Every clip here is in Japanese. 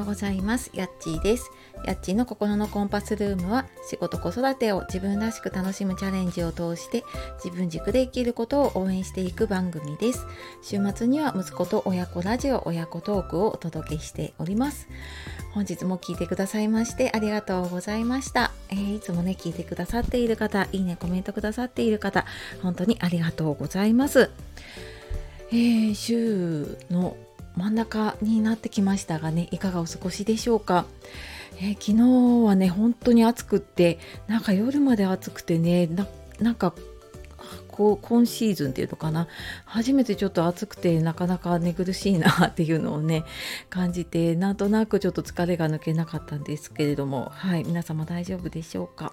ようございます。やっちーです。やっちーの心のコンパスルームは仕事子育てを自分らしく楽しむチャレンジを通して自分軸で生きることを応援していく番組です。週末には息子と親子ラジオ親子トークをお届けしております。本日も聞いてくださいましてありがとうございました、えー、いつもね聞いてくださっている方いいねコメントくださっている方本当にありがとうございます。えー、週の真ん中になってきましたがねいかがお過ごしでしょうか、えー、昨日はね本当に暑くってなんか夜まで暑くてねなんかこう今シーズンっていうのかな？初めてちょっと暑くてなかなか寝苦しいなっていうのをね感じてなんとなくちょっと疲れが抜けなかったんですけれどもはい皆様大丈夫でしょうか？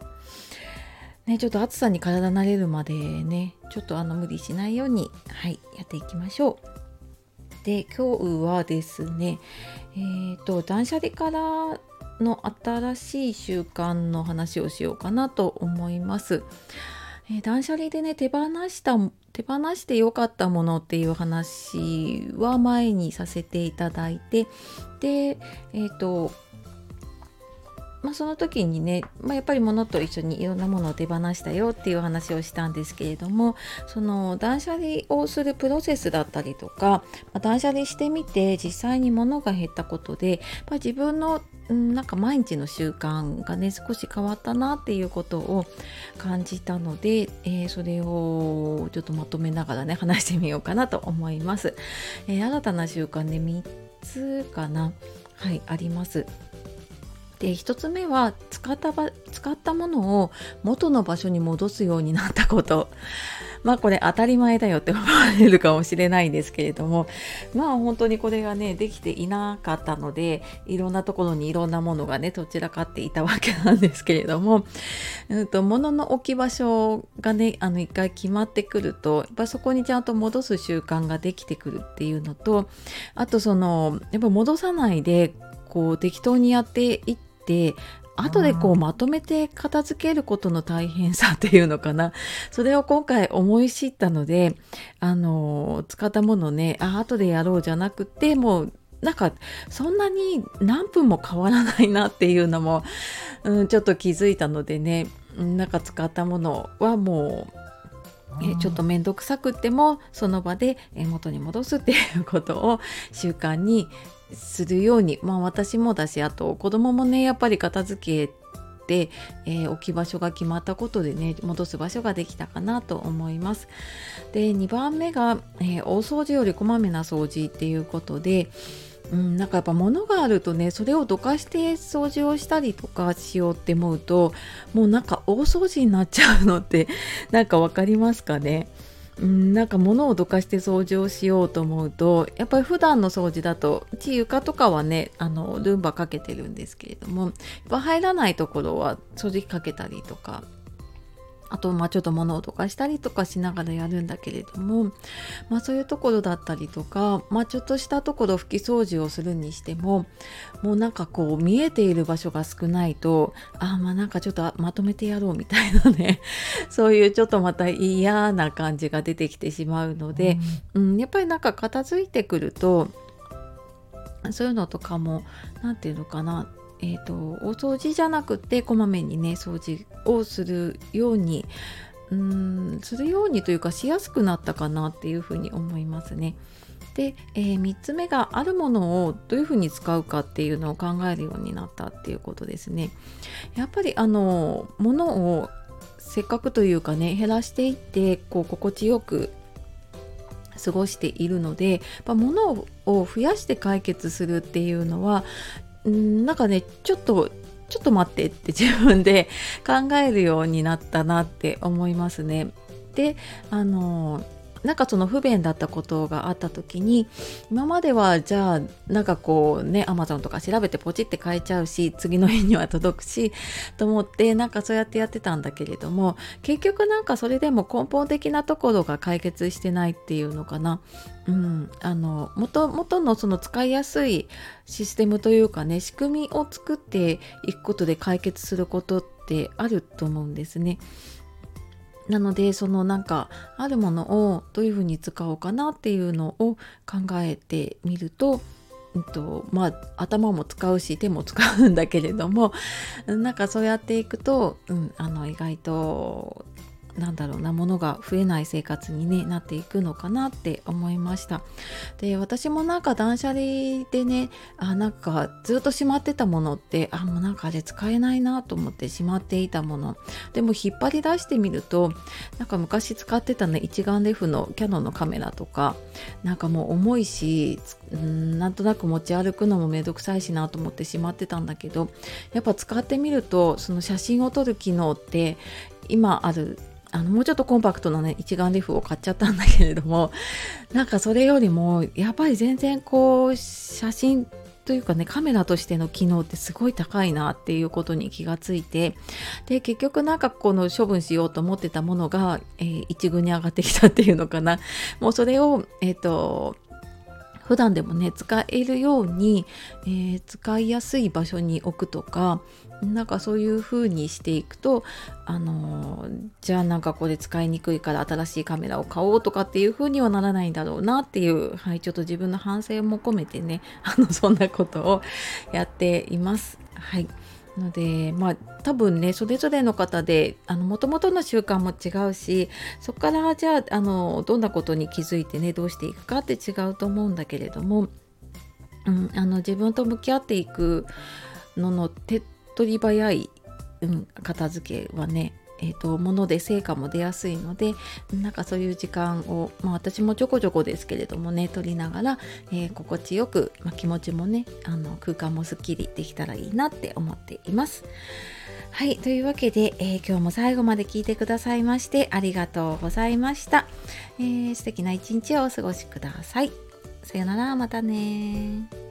ね、ちょっと暑さに体慣れるまでねちょっとあの無理しないようにはいやっていきましょう。で今日はですねえーと、断捨離からの新しい習慣の話をしようかなと思います。えー、断捨離でね手放した手放して良かったものっていう話は前にさせていただいてでえっ、ー、とまあ、その時にね、まあ、やっぱり物と一緒にいろんなものを手放したよっていう話をしたんですけれどもその断捨離をするプロセスだったりとか、まあ、断捨離してみて実際に物が減ったことで、ま、自分のなんか毎日の習慣がね少し変わったなっていうことを感じたので、えー、それをちょっとまとめながらね話してみようかなと思います。えー、新たな習慣で、3つかなはいあります。で1つ目は使った使ったものを元の場所に戻すようになったこと。まあこれ当たり前だよって思われるかもしれないんですけれども。まあ本当にこれがねできていなかったのでいろんなところにいろんなものがねどちらかっていたわけなんですけれども、うんと、物の置き場所がねあの一回決まってくるとやっぱそこにちゃんと戻す習慣ができてくるっていうのとあとそのやっぱ戻さないでこう適当にやっていって後でこうまとめて片付けることの大変さっていうのかな。それを今回思い知ったのであの使ったものねあ後でやろうじゃなくてもうなんかそんなに何分も変わらないなっていうのも、うん、ちょっと気づいたのでねなんか使ったものはもうえちょっと面倒くさくってもその場で元に戻すっていうことを習慣にするようにまあ私もだしあと子供もねやっぱり片付けて、えー、置き場所が決まったことでね戻す場所ができたかなと思います。で2番目が、えー、大掃除よりこまめな掃除っていうことでうん、なんかやっぱ物があるとねそれをどかして掃除をしたりとかしようって思うともうなんか大掃除になっちゃうのって なんか分かりますかね？うん、なんか物をどかして掃除をしようと思うとやっぱり普段の掃除だとうち床とかはねあのルンバかけてるんですけれどもやっぱ入らないところは掃除機かけたりとかあとまあちょっと物をどかしたりとかしながらやるんだけれども、まあ、そういうところだったりとか、まあ、ちょっとしたところ拭き掃除をするにしてももうなんかこう見えている場所が少ないとあまあなんかちょっとまとめてやろうみたいなね そういうちょっとまた嫌な感じが出てきてしまうので、うん、うん、やっぱりなんか片付いてくるとそういうのとかも何て言うのかなえーと、お掃除じゃなくてこまめにね掃除をするようにうんするようにというかしやすくなったかなっていうふうに思いますね。で、えー、3つ目があるものをどういうふうに使うかっていうのを考えるようになったっていうことですね。やっぱりあの物をせっかくというかね減らしていってこう心地よく過ごしているのでやっぱ物を増やして解決するっていうのはんなんかねちょっとちょっと待ってって自分で考えるようになったなって思いますね。であのなんかその不便だったことがあった時に今まではじゃあなんかこうねアマゾンとか調べてポチって買えちゃうし次の日には届くしと思ってなんかそうやってやってたんだけれども結局なんかそれでも根本的なところが解決してないっていうのかな。うん、あの元々のその使いやすいシステムというかね仕組みを作っていくことで解決することってあると思うんですね。なのでそのなんかあるものをどういうふうに使おうかなっていうのを考えてみるとうんとまあ、頭も使うし手も使うんだけれどもなんかそうやっていくと、うん、あの意外となんだろうなものが増えない生活に、ね、なっていくのかなって思いました。で私もなんか断捨離でねあなんかずっとしまってたものってあもうなんかあれ使えないなと思ってしまっていたもの。でも引っ張り出してみるとなんか昔使ってたね一眼レフのキャノンのカメラとかなんかもう重いしんなんとなく持ち歩くのもめんどくさいしなと思ってしまってたんだけどやっぱ使ってみるとその写真を撮る機能って今あるあのもうちょっとコンパクトなね一眼レフを買っちゃったんだけれども なんかそれよりもやっぱり全然こう写真というかねカメラとしての機能ってすごい高いなっていうことに気がついてで結局なんかこの処分しようと思ってたものが、えー、一軍に上がってきたっていうのかな。もうそれをえっ、ー、と普段でもね使えるように、えー、使いやすい場所に置くとかなんかそういう風にしていくとあのじゃあなんかこれ使いにくいから新しいカメラを買おうとかっていう風にはならないんだろうなっていう、はい、ちょっと自分の反省も込めてねあのそんなことをやっています。はいのでまあ多分ねそれぞれの方でもともとの習慣も違うしそこからじゃああのどんなことに気づいてねどうしていくかって違うと思うんだけれども、うん、あの自分と向き合っていくのの手っ取り早い、うん、片付けはねえーと、もので成果も出やすいのでなんかそういう時間を、まあ、私もちょこちょこですけれどもね取りながら、えー、心地よく、まあ、気持ちもねあの空間もすっきりできたらいいなって思っています。はい。というわけで、えー、今日も最後まで聞いてくださいましてありがとうございました。えー、素敵な一日をお過ごしください。さよなら、またね